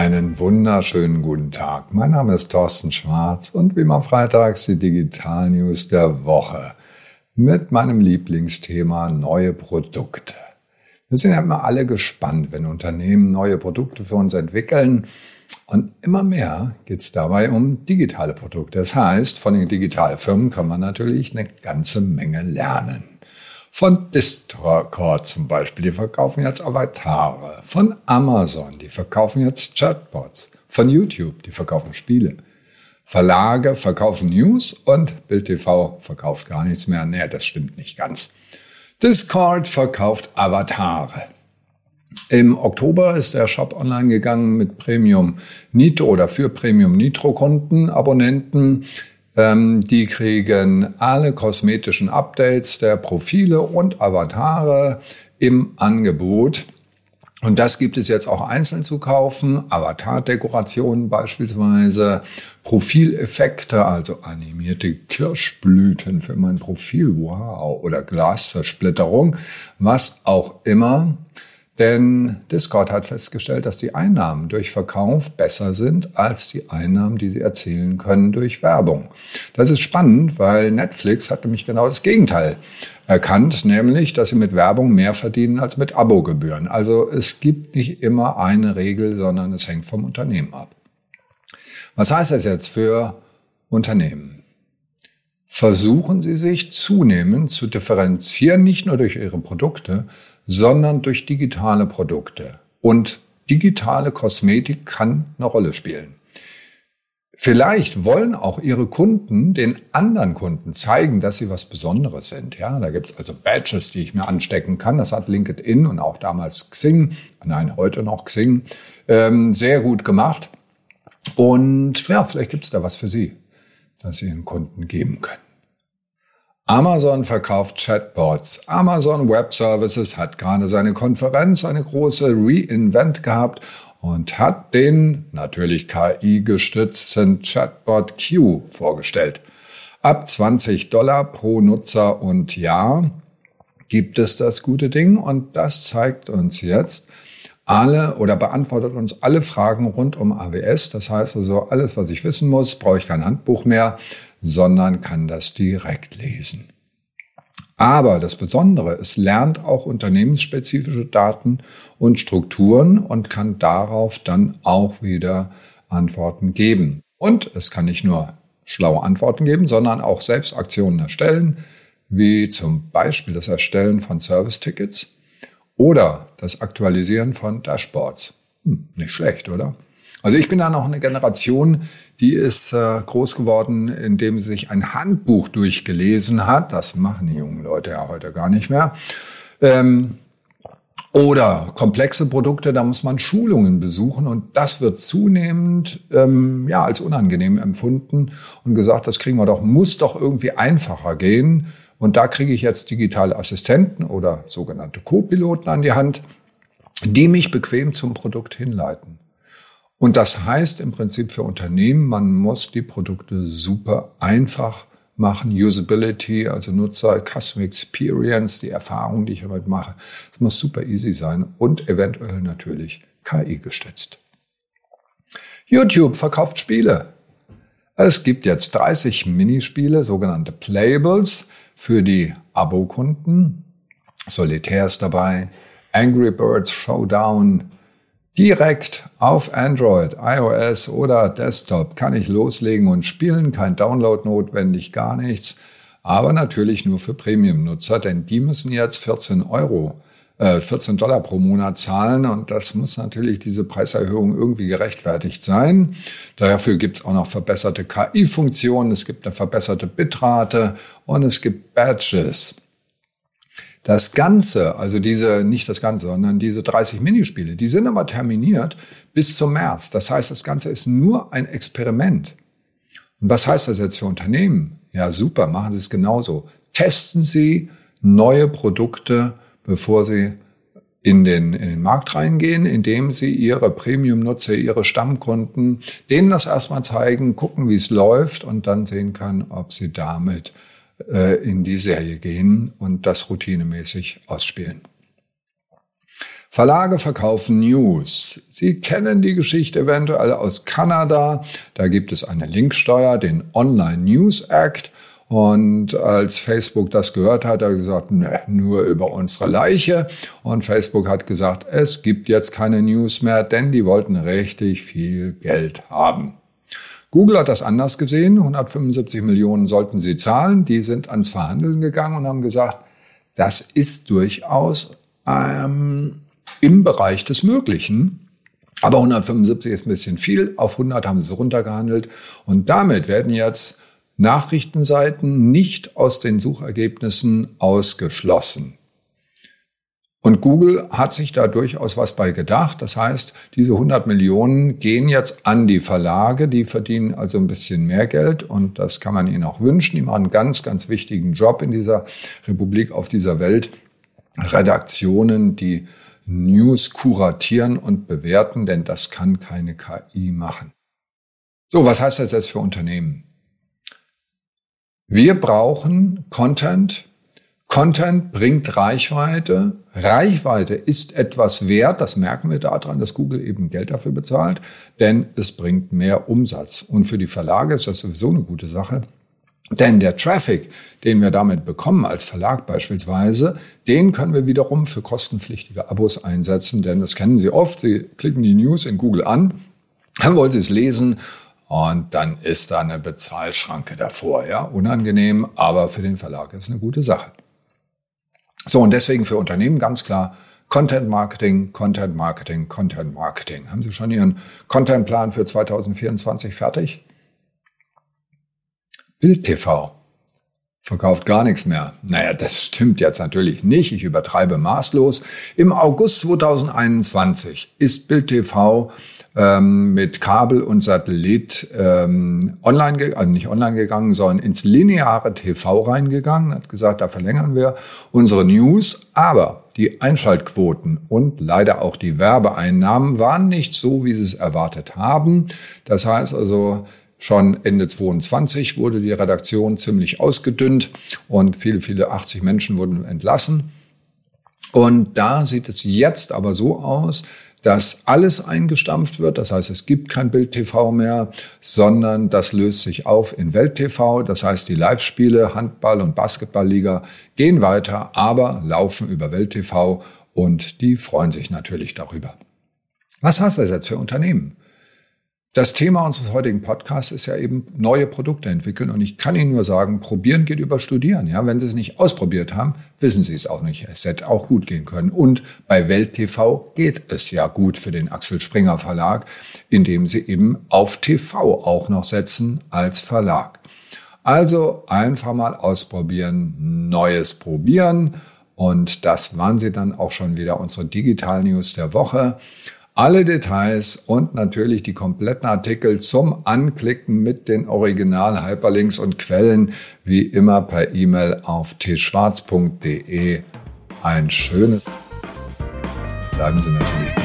Einen wunderschönen guten Tag. Mein Name ist Thorsten Schwarz und wie immer freitags die Digital News der Woche mit meinem Lieblingsthema neue Produkte. Wir sind ja immer alle gespannt, wenn Unternehmen neue Produkte für uns entwickeln. Und immer mehr geht es dabei um digitale Produkte. Das heißt, von den Digitalfirmen kann man natürlich eine ganze Menge lernen. Von Discord zum Beispiel, die verkaufen jetzt Avatare. Von Amazon, die verkaufen jetzt Chatbots. Von YouTube, die verkaufen Spiele. Verlage verkaufen News und Bild TV verkauft gar nichts mehr. Nee, das stimmt nicht ganz. Discord verkauft Avatare. Im Oktober ist der Shop online gegangen mit Premium Nitro oder für Premium Nitro Kunden, Abonnenten. Ähm, die kriegen alle kosmetischen Updates der Profile und Avatare im Angebot. Und das gibt es jetzt auch einzeln zu kaufen. Avatar-Dekorationen beispielsweise, Profileffekte, also animierte Kirschblüten für mein Profil, wow, oder Glaszersplitterung, was auch immer. Denn Discord hat festgestellt, dass die Einnahmen durch Verkauf besser sind als die Einnahmen, die sie erzielen können durch Werbung. Das ist spannend, weil Netflix hat nämlich genau das Gegenteil erkannt, nämlich, dass sie mit Werbung mehr verdienen als mit Abogebühren. Also es gibt nicht immer eine Regel, sondern es hängt vom Unternehmen ab. Was heißt das jetzt für Unternehmen? Versuchen Sie sich zunehmend zu differenzieren, nicht nur durch Ihre Produkte, sondern durch digitale Produkte. Und digitale Kosmetik kann eine Rolle spielen. Vielleicht wollen auch Ihre Kunden den anderen Kunden zeigen, dass sie was Besonderes sind. Ja, da gibt's also Badges, die ich mir anstecken kann. Das hat LinkedIn und auch damals Xing, nein, heute noch Xing, ähm, sehr gut gemacht. Und ja, vielleicht gibt's da was für Sie, das Sie Ihren Kunden geben können. Amazon verkauft Chatbots. Amazon Web Services hat gerade seine Konferenz, eine große Reinvent gehabt und hat den natürlich KI-gestützten Chatbot Q vorgestellt. Ab 20 Dollar pro Nutzer und Jahr gibt es das gute Ding und das zeigt uns jetzt alle oder beantwortet uns alle Fragen rund um AWS. Das heißt also, alles, was ich wissen muss, brauche ich kein Handbuch mehr, sondern kann das direkt lesen. Aber das Besondere, es lernt auch unternehmensspezifische Daten und Strukturen und kann darauf dann auch wieder Antworten geben. Und es kann nicht nur schlaue Antworten geben, sondern auch selbst Aktionen erstellen, wie zum Beispiel das Erstellen von Service-Tickets oder das Aktualisieren von Dashboards. Hm, nicht schlecht, oder? Also ich bin da noch eine Generation, die ist äh, groß geworden, indem sie sich ein Handbuch durchgelesen hat. Das machen die jungen Leute ja heute gar nicht mehr. Ähm, oder komplexe Produkte, da muss man Schulungen besuchen und das wird zunehmend ähm, ja als unangenehm empfunden und gesagt, das kriegen wir doch, muss doch irgendwie einfacher gehen. Und da kriege ich jetzt digitale Assistenten oder sogenannte Co-Piloten an die Hand, die mich bequem zum Produkt hinleiten. Und das heißt im Prinzip für Unternehmen, man muss die Produkte super einfach machen. Usability, also Nutzer, Custom Experience, die Erfahrung, die ich damit mache. Es muss super easy sein und eventuell natürlich KI gestützt. YouTube verkauft Spiele. Es gibt jetzt 30 Minispiele, sogenannte Playables für die Abokunden. Solitär ist dabei, Angry Birds Showdown, Direkt auf Android, iOS oder Desktop kann ich loslegen und spielen. Kein Download notwendig, gar nichts. Aber natürlich nur für Premium-Nutzer, denn die müssen jetzt 14 Euro, 14 Dollar pro Monat zahlen und das muss natürlich diese Preiserhöhung irgendwie gerechtfertigt sein. Dafür gibt's auch noch verbesserte KI-Funktionen, es gibt eine verbesserte Bitrate und es gibt Badges. Das Ganze, also diese, nicht das Ganze, sondern diese 30 Minispiele, die sind aber terminiert bis zum März. Das heißt, das Ganze ist nur ein Experiment. Und was heißt das jetzt für Unternehmen? Ja, super, machen Sie es genauso. Testen Sie neue Produkte, bevor Sie in den, in den Markt reingehen, indem Sie Ihre Premium-Nutzer, Ihre Stammkunden, denen das erstmal zeigen, gucken, wie es läuft und dann sehen können, ob Sie damit äh, in die Serie gehen und das routinemäßig ausspielen. Verlage verkaufen News. Sie kennen die Geschichte eventuell aus Kanada. Da gibt es eine Linksteuer, den Online News Act. Und als Facebook das gehört hat, hat er gesagt, ne, nur über unsere Leiche. Und Facebook hat gesagt, es gibt jetzt keine News mehr, denn die wollten richtig viel Geld haben. Google hat das anders gesehen. 175 Millionen sollten sie zahlen. Die sind ans Verhandeln gegangen und haben gesagt, das ist durchaus ähm, im Bereich des Möglichen. Aber 175 ist ein bisschen viel. Auf 100 haben sie es runtergehandelt. Und damit werden jetzt Nachrichtenseiten nicht aus den Suchergebnissen ausgeschlossen. Und Google hat sich da durchaus was bei gedacht. Das heißt, diese 100 Millionen gehen jetzt an die Verlage. Die verdienen also ein bisschen mehr Geld und das kann man ihnen auch wünschen. Die machen einen ganz, ganz wichtigen Job in dieser Republik, auf dieser Welt. Redaktionen, die News kuratieren und bewerten, denn das kann keine KI machen. So, was heißt das jetzt für Unternehmen? Wir brauchen Content. Content bringt Reichweite. Reichweite ist etwas wert. Das merken wir daran, dass Google eben Geld dafür bezahlt, denn es bringt mehr Umsatz. Und für die Verlage ist das sowieso eine gute Sache. Denn der Traffic, den wir damit bekommen als Verlag beispielsweise, den können wir wiederum für kostenpflichtige Abos einsetzen, denn das kennen Sie oft. Sie klicken die News in Google an, dann wollen Sie es lesen und dann ist da eine Bezahlschranke davor. Ja, unangenehm, aber für den Verlag ist eine gute Sache. So, und deswegen für Unternehmen ganz klar Content Marketing, Content Marketing, Content Marketing. Haben Sie schon Ihren Contentplan für 2024 fertig? Bild TV verkauft gar nichts mehr. Naja, das stimmt jetzt natürlich nicht. Ich übertreibe maßlos. Im August 2021 ist Bild TV ähm, mit Kabel und Satellit ähm, online, also nicht online gegangen, sondern ins lineare TV reingegangen, hat gesagt, da verlängern wir unsere News, aber die Einschaltquoten und leider auch die Werbeeinnahmen waren nicht so, wie sie es erwartet haben. Das heißt also, Schon Ende 22 wurde die Redaktion ziemlich ausgedünnt und viele, viele 80 Menschen wurden entlassen. Und da sieht es jetzt aber so aus, dass alles eingestampft wird. Das heißt, es gibt kein Bild-TV mehr, sondern das löst sich auf in Welt-TV. Das heißt, die Live-Spiele, Handball- und Basketballliga gehen weiter, aber laufen über Welt-TV und die freuen sich natürlich darüber. Was heißt das jetzt für Unternehmen? Das Thema unseres heutigen Podcasts ist ja eben neue Produkte entwickeln. Und ich kann Ihnen nur sagen, probieren geht über studieren. Ja, wenn Sie es nicht ausprobiert haben, wissen Sie es auch nicht. Es hätte auch gut gehen können. Und bei Welt TV geht es ja gut für den Axel Springer Verlag, indem Sie eben auf TV auch noch setzen als Verlag. Also einfach mal ausprobieren, Neues probieren. Und das waren sie dann auch schon wieder unsere Digital News der Woche. Alle Details und natürlich die kompletten Artikel zum Anklicken mit den Original-Hyperlinks und Quellen wie immer per E-Mail auf tschwarz.de. Ein schönes. Bleiben Sie natürlich